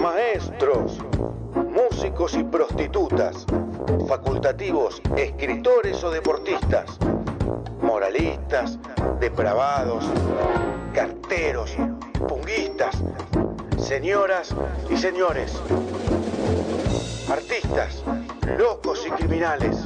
Maestros, músicos y prostitutas, facultativos, escritores o deportistas, moralistas, depravados, carteros, punguistas, señoras y señores, artistas, locos y criminales.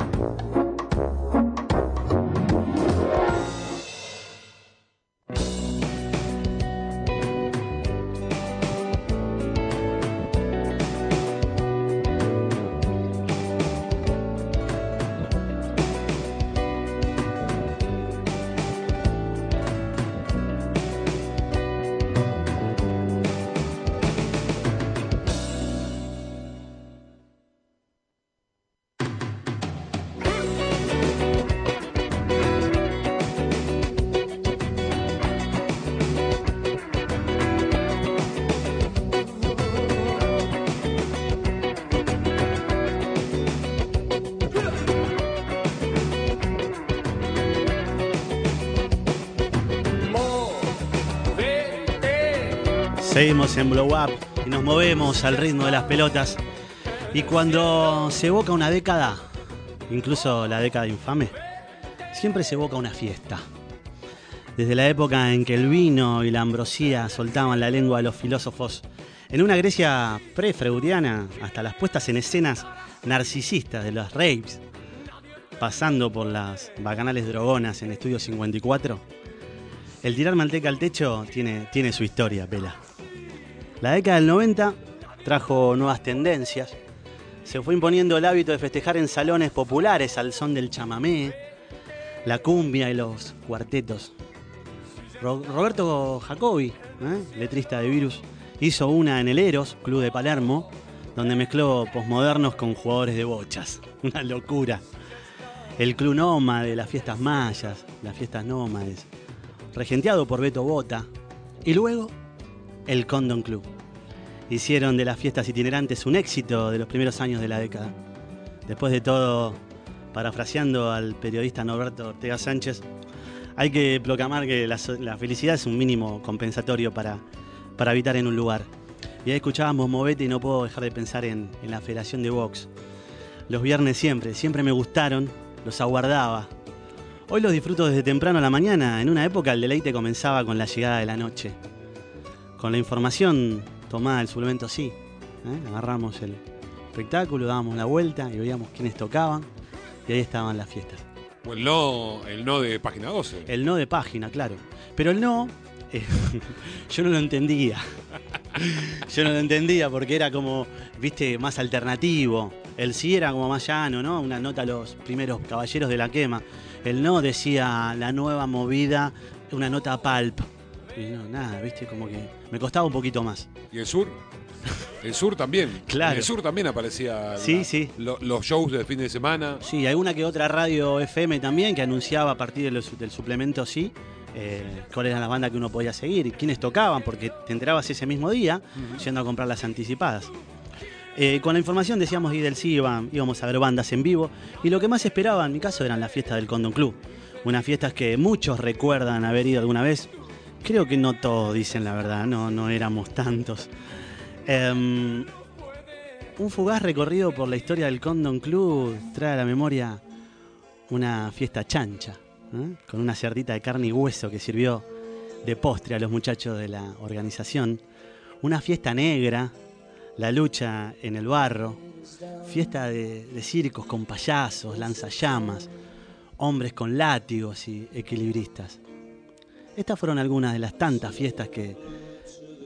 Seguimos en Blow Up y nos movemos al ritmo de las pelotas. Y cuando se evoca una década, incluso la década infame, siempre se evoca una fiesta. Desde la época en que el vino y la ambrosía soltaban la lengua de los filósofos, en una Grecia pre-freudiana, hasta las puestas en escenas narcisistas de los raves, pasando por las bacanales drogonas en Estudio 54, el tirar manteca al techo tiene, tiene su historia, Pela. La década del 90 trajo nuevas tendencias. Se fue imponiendo el hábito de festejar en salones populares al son del chamamé, la cumbia y los cuartetos. Roberto Jacobi, ¿eh? letrista de Virus, hizo una en el Eros, Club de Palermo, donde mezcló posmodernos con jugadores de bochas. Una locura. El Club Nómade, las fiestas mayas, las fiestas nómades, regenteado por Beto Bota. Y luego el Condon Club. Hicieron de las fiestas itinerantes un éxito de los primeros años de la década. Después de todo, parafraseando al periodista Norberto Ortega Sánchez, hay que proclamar que la, felicidad es un mínimo compensatorio para, para habitar en un lugar. Y ahí escuchábamos Movete y no puedo dejar de pensar en, en la Federación de Vox. Los viernes siempre, siempre me gustaron, los aguardaba. Hoy los disfruto desde temprano a la mañana. En una época el deleite comenzaba con la llegada de la noche con la información tomada del suplemento sí. ¿eh? Agarramos el espectáculo, dábamos la vuelta y veíamos quiénes tocaban y ahí estaban las fiestas. O el no, el no de página 12. El no de página, claro. Pero el no, eh, yo no lo entendía. yo no lo entendía porque era como, viste, más alternativo. El sí era como más llano, ¿no? Una nota a los primeros caballeros de la quema. El no decía la nueva movida, una nota a pulp. Y no, nada, viste, como que me costaba un poquito más. ¿Y el sur? El sur también. Claro. En el sur también aparecía sí, sí. los shows del fin de semana. Sí, alguna que otra radio FM también que anunciaba a partir del suplemento sí. Eh, cuáles eran las bandas que uno podía seguir y quiénes tocaban, porque te enterabas ese mismo día yendo a comprar las anticipadas. Eh, con la información decíamos y del sí íbamos a ver bandas en vivo y lo que más esperaba en mi caso eran las fiestas del Condon Club. Unas fiestas que muchos recuerdan haber ido alguna vez, Creo que no todos dicen la verdad, no, no éramos tantos. Em, un fugaz recorrido por la historia del Condon Club trae a la memoria una fiesta chancha, ¿eh? con una cerdita de carne y hueso que sirvió de postre a los muchachos de la organización. Una fiesta negra, la lucha en el barro, fiesta de, de circos con payasos, lanzallamas, hombres con látigos y equilibristas. Estas fueron algunas de las tantas fiestas que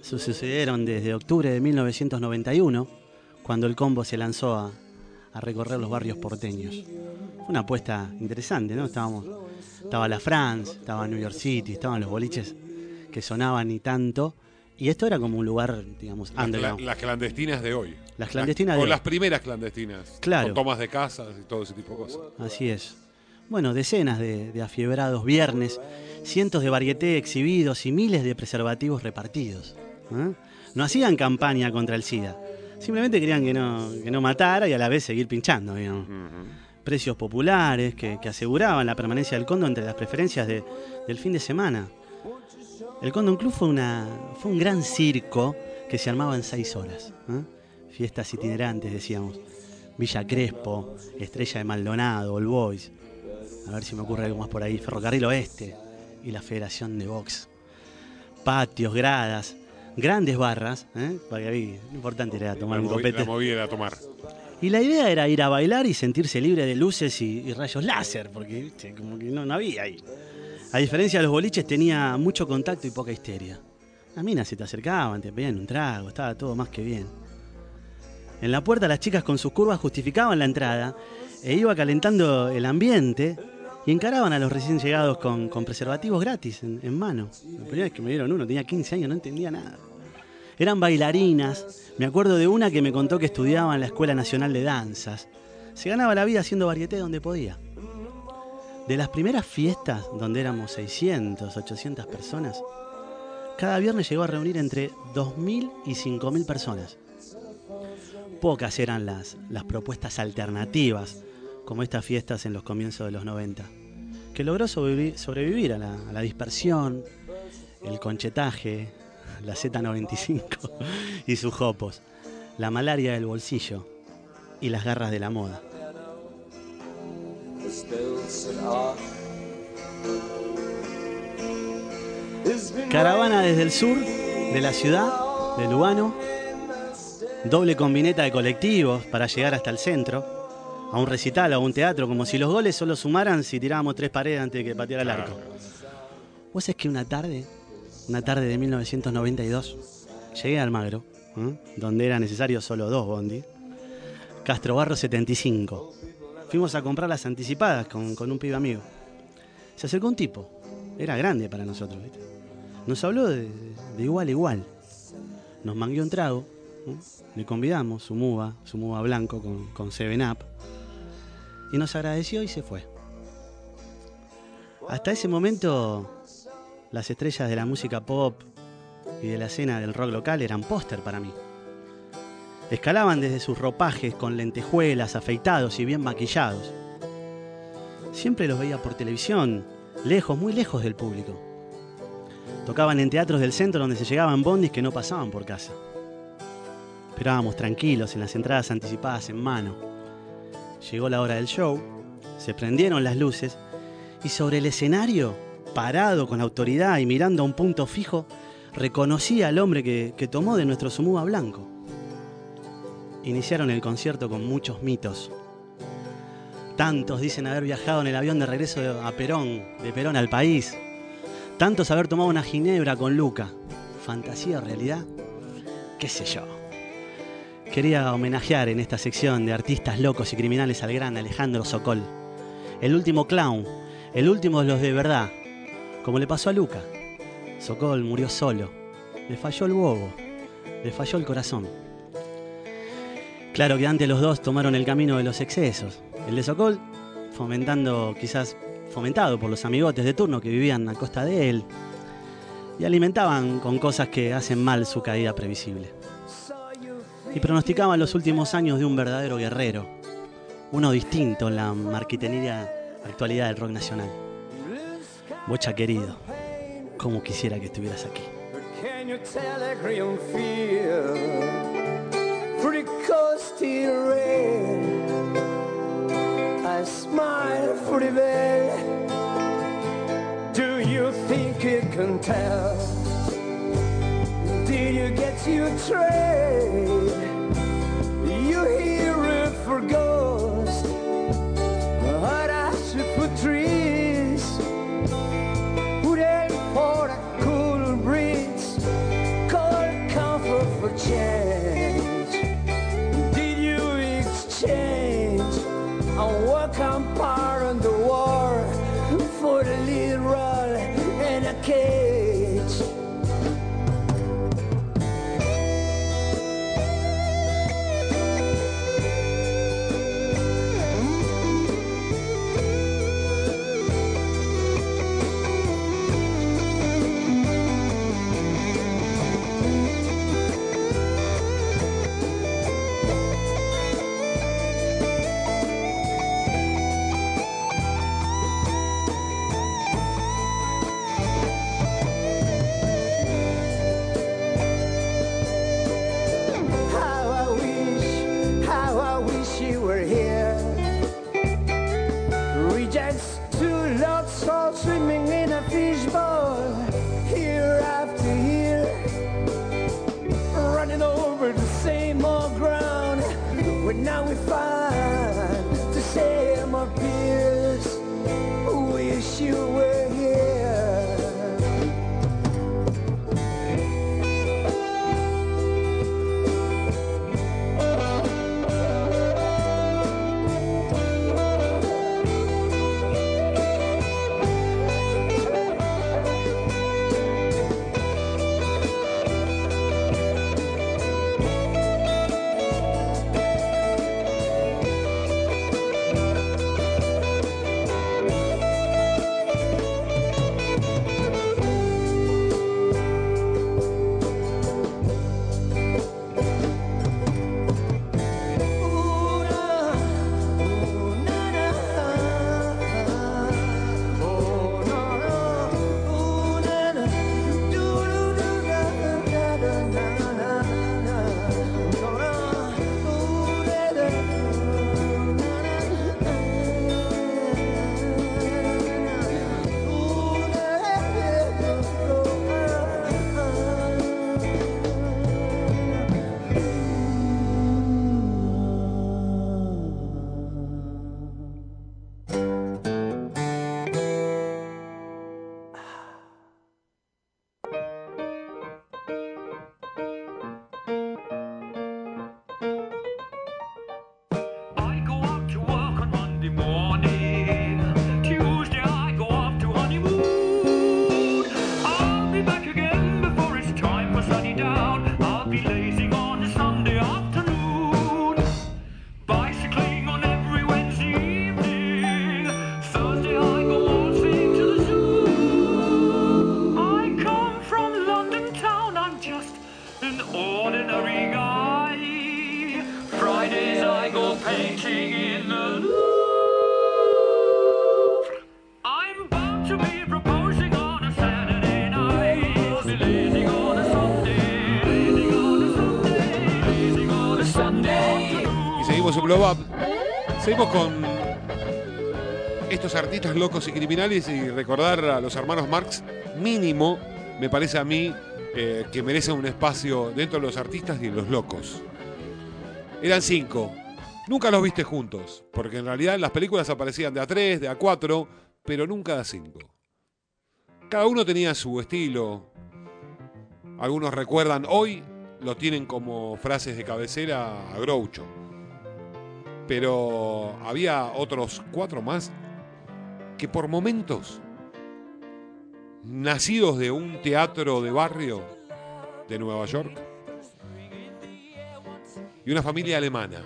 sucedieron desde octubre de 1991, cuando el combo se lanzó a, recorrer los barrios porteños. Fue una apuesta interesante, ¿no? Estábamos, estaba la France, estaba New York City, estaban los boliches que sonaban y tanto, Y esto era como un lugar, digamos, Las, las clandestinas de hoy. Las clandestinas Las- de O hoy. las primeras clandestinas. Claro. Con tomas de casas y todo ese tipo de cosas. Así es. Bueno, decenas de, de afiebrados viernes, cientos de varieté exhibidos y miles de preservativos repartidos. ¿eh? No hacían campaña contra el SIDA. Simplemente querían que no, que no matara y a la vez seguir pinchando, digamos. Precios populares que, que aseguraban la permanencia del condo entre las preferencias de- del fin de semana. El Condon Club fue, una, fue un gran circo que se armaba en seis horas. ¿eh? Fiestas itinerantes, decíamos. Villa Crespo, Estrella de Maldonado, All Boys. A ver si me ocurre algo más por ahí. Ferrocarril Oeste y la Federación de Box. Patios, gradas, grandes barras. ¿eh? Porque ahí lo importante era tomar La, un copete. la movida era tomar. Y la idea era ir a bailar y sentirse libre de luces y, y rayos láser, porque como que no, no había ahí. A diferencia de los boliches, tenía mucho contacto y poca histeria. Las minas se te acercaban, te pedían un trago, estaba todo más que bien. En la puerta las chicas con sus curvas justificaban la entrada e iba calentando el ambiente y encaraban a los recién llegados con, con preservativos gratis en, mano. La primera vez que me dieron uno, tenía 15 años, no entendía nada. Eran bailarinas. Me acuerdo de una que me contó que estudiaba en la Escuela Nacional de Danzas. Se ganaba la vida haciendo varieté donde podía. De las primeras fiestas, donde éramos 600, 800 personas, cada viernes llegó a reunir entre 2.000 y 5.000 personas. Pocas eran las, las propuestas alternativas, como estas fiestas en los comienzos de los 90, que logró sobrevivi- sobrevivir a la, a la dispersión, el conchetaje, la Z95 y sus jopos, la malaria del bolsillo y las garras de la moda. Caravana desde el sur de la ciudad de Lugano, doble combineta de colectivos para llegar hasta el centro, a un recital o a un teatro, como si los goles solo sumaran si tirábamos tres paredes antes de que pateara el arco. Vos es que una tarde, una tarde de 1992, llegué a Almagro, ¿eh? donde era necesario solo dos bondi, Castro Barro 75. Fuimos a comprar las anticipadas con, con un pibe amigo. Se acercó un tipo, era grande para nosotros, ¿viste? Nos habló de, de igual a igual. Nos mangueó un trago, ¿eh? le convidamos su muba, su muba blanco con, con 7-Up, y nos agradeció y se fue. Hasta ese momento, las estrellas de la música pop y de la escena del rock local eran póster para mí. Escalaban desde sus ropajes con lentejuelas, afeitados y bien maquillados. Siempre los veía por televisión, lejos, muy lejos del público. Tocaban en teatros del centro donde se llegaban bondis que no pasaban por casa. Esperábamos tranquilos en las entradas anticipadas en mano. Llegó la hora del show, se prendieron las luces y sobre el escenario, parado con autoridad y mirando a un punto fijo, reconocí al hombre que, que tomó de nuestro sumuba blanco. Iniciaron el concierto con muchos mitos. Tantos dicen haber viajado en el avión de regreso a Perón, de Perón al país. Tantos haber tomado una ginebra con Luca. ¿Fantasía o realidad? ¿Qué sé yo? Quería homenajear en esta sección de artistas locos y criminales al gran Alejandro Sokol. El último clown, el último de los de verdad, como le pasó a Luca. Sokol murió solo. Le falló el bobo. Le falló el corazón. Claro que antes los dos tomaron el camino de los excesos. El de Sokol, fomentando, quizás fomentado por los amigotes de turno que vivían a costa de él y alimentaban con cosas que hacen mal su caída previsible. Y pronosticaban los últimos años de un verdadero guerrero, uno distinto en la marquitería actualidad del rock nacional. Bocha querido, como quisiera que estuvieras aquí. You. Do you think it can tell? Did you get your trade? I'm working part on the war for the little and I can't. Up. Seguimos con estos artistas locos y criminales y recordar a los hermanos Marx, mínimo, me parece a mí, eh, que merecen un espacio dentro de los artistas y de los locos. Eran cinco. Nunca los viste juntos, porque en realidad las películas aparecían de a tres, de a cuatro, pero nunca de a cinco. Cada uno tenía su estilo. Algunos recuerdan, hoy lo tienen como frases de cabecera a Groucho. Pero había otros cuatro más que por momentos, nacidos de un teatro de barrio de Nueva York, y una familia alemana.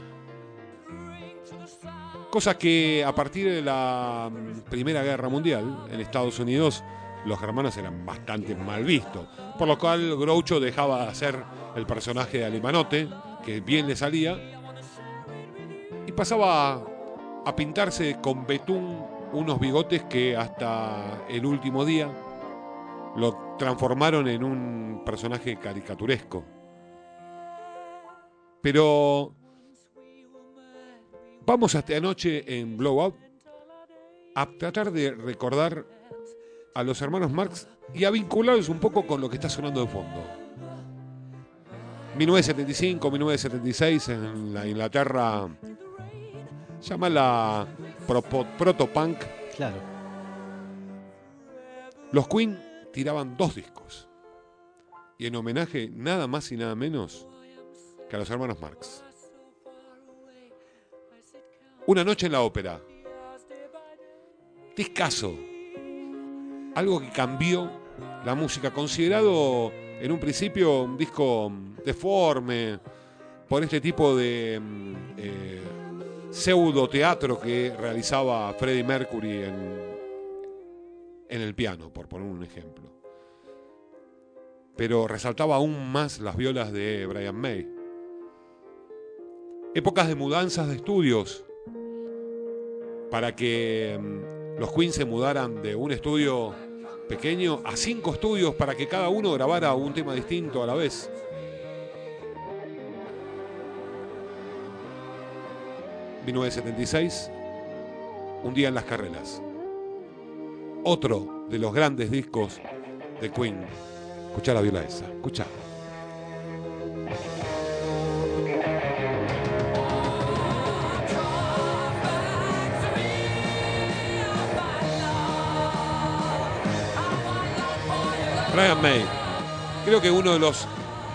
Cosa que a partir de la mm, Primera Guerra Mundial en Estados Unidos los germanos eran bastante mal vistos, por lo cual Groucho dejaba de hacer el personaje de Alemanote, que bien le salía, pasaba a, pintarse con betún unos bigotes que hasta el último día lo transformaron en un personaje caricaturesco. Pero vamos hasta anoche en Blow Up a tratar de recordar a los hermanos Marx y a vincularlos un poco con lo que está sonando de fondo. 1975, 1976 en la Inglaterra, llámala propo- proto-punk, Claro. los Queen tiraban dos discos. Y en homenaje nada más y nada menos que a los hermanos Marx. Una noche en la ópera. Discaso. Algo que cambió la música, considerado en un principio un disco deforme por este tipo de mm, eh, pseudo teatro que realizaba Freddie Mercury en, en el piano, por poner un ejemplo. Pero resaltaba aún más las violas de Brian May. Épocas de mudanzas de estudios para que mm, los Queens se mudaran de un estudio pequeño a cinco estudios para que cada uno grabara un tema distinto a la vez. ...1976... ...un día en las carreras... ...otro de los grandes discos de Queen... ...escuchá la viola esa... ...escuchá... Brian May. Creo que uno de los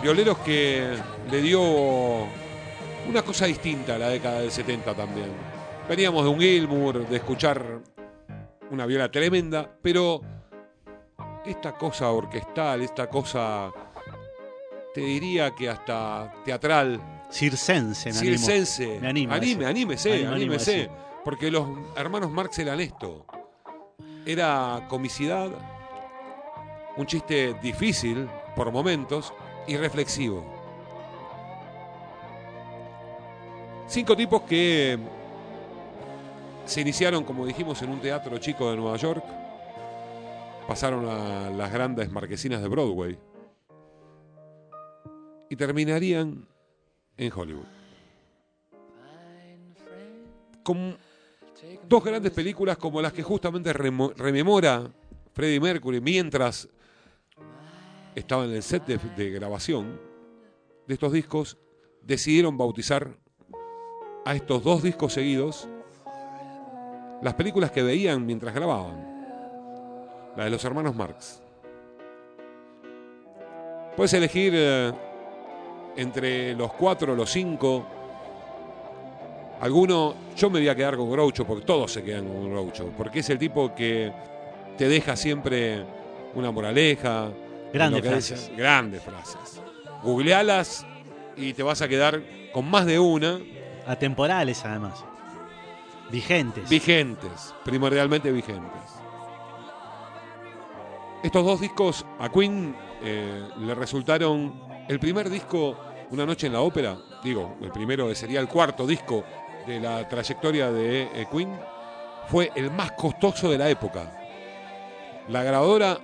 violeros que le dio una cosa distinta a la década del 70 también. Veníamos de un Gilmour, de escuchar una viola tremenda, pero esta cosa orquestal, esta cosa, te diría que hasta teatral, Circense, me animo. circense, Me animo anime, anímese, Me animo a anímese, eso. porque los hermanos Marx eran esto. Era comicidad, un chiste difícil por momentos y reflexivo. Cinco tipos que se iniciaron, como dijimos, en un teatro chico de Nueva York, pasaron a las grandes marquesinas de Broadway y terminarían en Hollywood. Con dos grandes películas como las que justamente rememora Freddie Mercury mientras estaba en el set de, grabación de estos discos, decidieron bautizar a estos dos discos seguidos las películas que veían mientras grababan. La de los hermanos Marx. Puedes elegir eh, entre los cuatro, los cinco. Alguno, yo me voy a quedar con Groucho, porque todos se quedan con Groucho, porque es el tipo que te deja siempre una moraleja. Grandes frases. grandes frases. Googlealas y te vas a quedar con más de una Atemporales, además. Vigentes. vigentes, primordialmente vigentes. Estos dos discos a Queen eh, le resultaron el primer disco, Una noche en la ópera, digo, el primero sería el cuarto disco de la trayectoria de eh, Queen, fue el más costoso de la época. La grabadora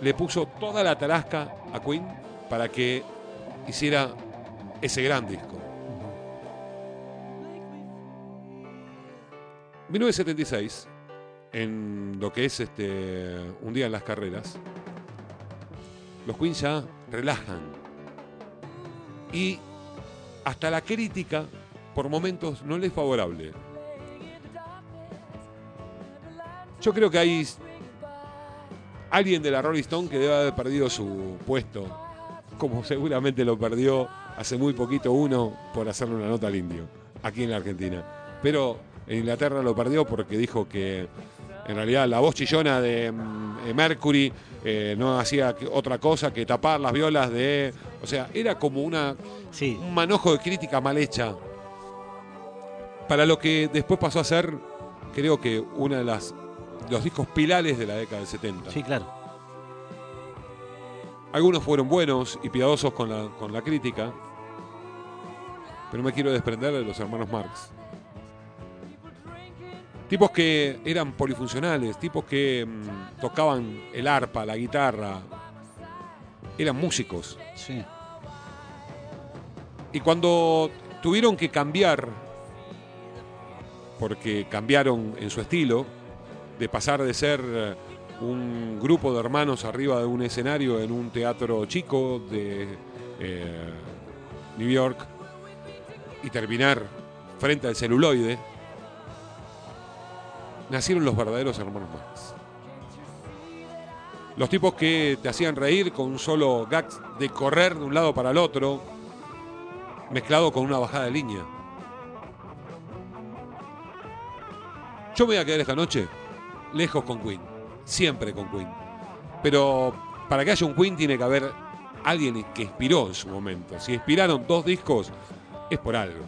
le puso toda la tarasca a Queen para que hiciera ese gran disco. 1976, en lo que es este un día en las carreras, los Queens ya relajan. Y hasta la crítica, por momentos, no les es favorable. Yo creo que hay alguien de la Rolling Stone que debe haber perdido su puesto, como seguramente lo perdió hace muy poquito uno por hacerle una nota al indio, aquí en la Argentina. Pero en Inglaterra lo perdió porque dijo que en realidad la voz chillona de mm, eh, Mercury eh, no hacía otra cosa que tapar las violas de... O sea, era como una, Sí, un manojo de crítica mal hecha. Para lo que después pasó a ser, creo que uno de las los discos pilares de la década del 70. sí, claro. Algunos fueron buenos y piadosos con la, con la crítica, pero me quiero desprender de los hermanos Marx. Tipos que eran polifuncionales, tipos que mm, tocaban el arpa, la guitarra, eran músicos. Sí. Y cuando tuvieron que cambiar, porque cambiaron en su estilo, de pasar de ser eh, un grupo de hermanos arriba de un escenario en un teatro chico de eh, New York y terminar frente al celuloide, nacieron los verdaderos hermanos Marx. Los tipos que te hacían reír con un solo gag de correr de un lado para el otro, mezclado con una bajada de línea. Yo me voy a quedar esta noche lejos con Queen, siempre con Queen. Pero para que haya un Queen tiene que haber alguien que inspiró en su momento. Si inspiraron dos discos, es por algo.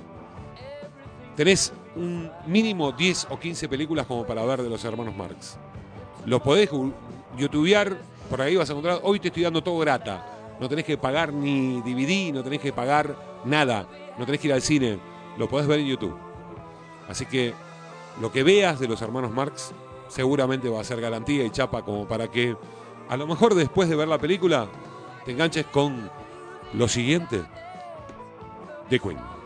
Tenés un mínimo 10 o 15 películas como para ver de los hermanos Marx. Los podés youtubear, por ahí vas a encontrar, hoy te estoy dando todo grata. No tenés que pagar ni DVD, no tenés que pagar nada, no tenés que ir al cine, lo podés ver en YouTube. Así que lo que veas de los hermanos Marx seguramente va a ser garantía y chapa como para que a lo mejor después de ver la película te enganches con lo siguiente de Queen.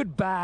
Goodbye.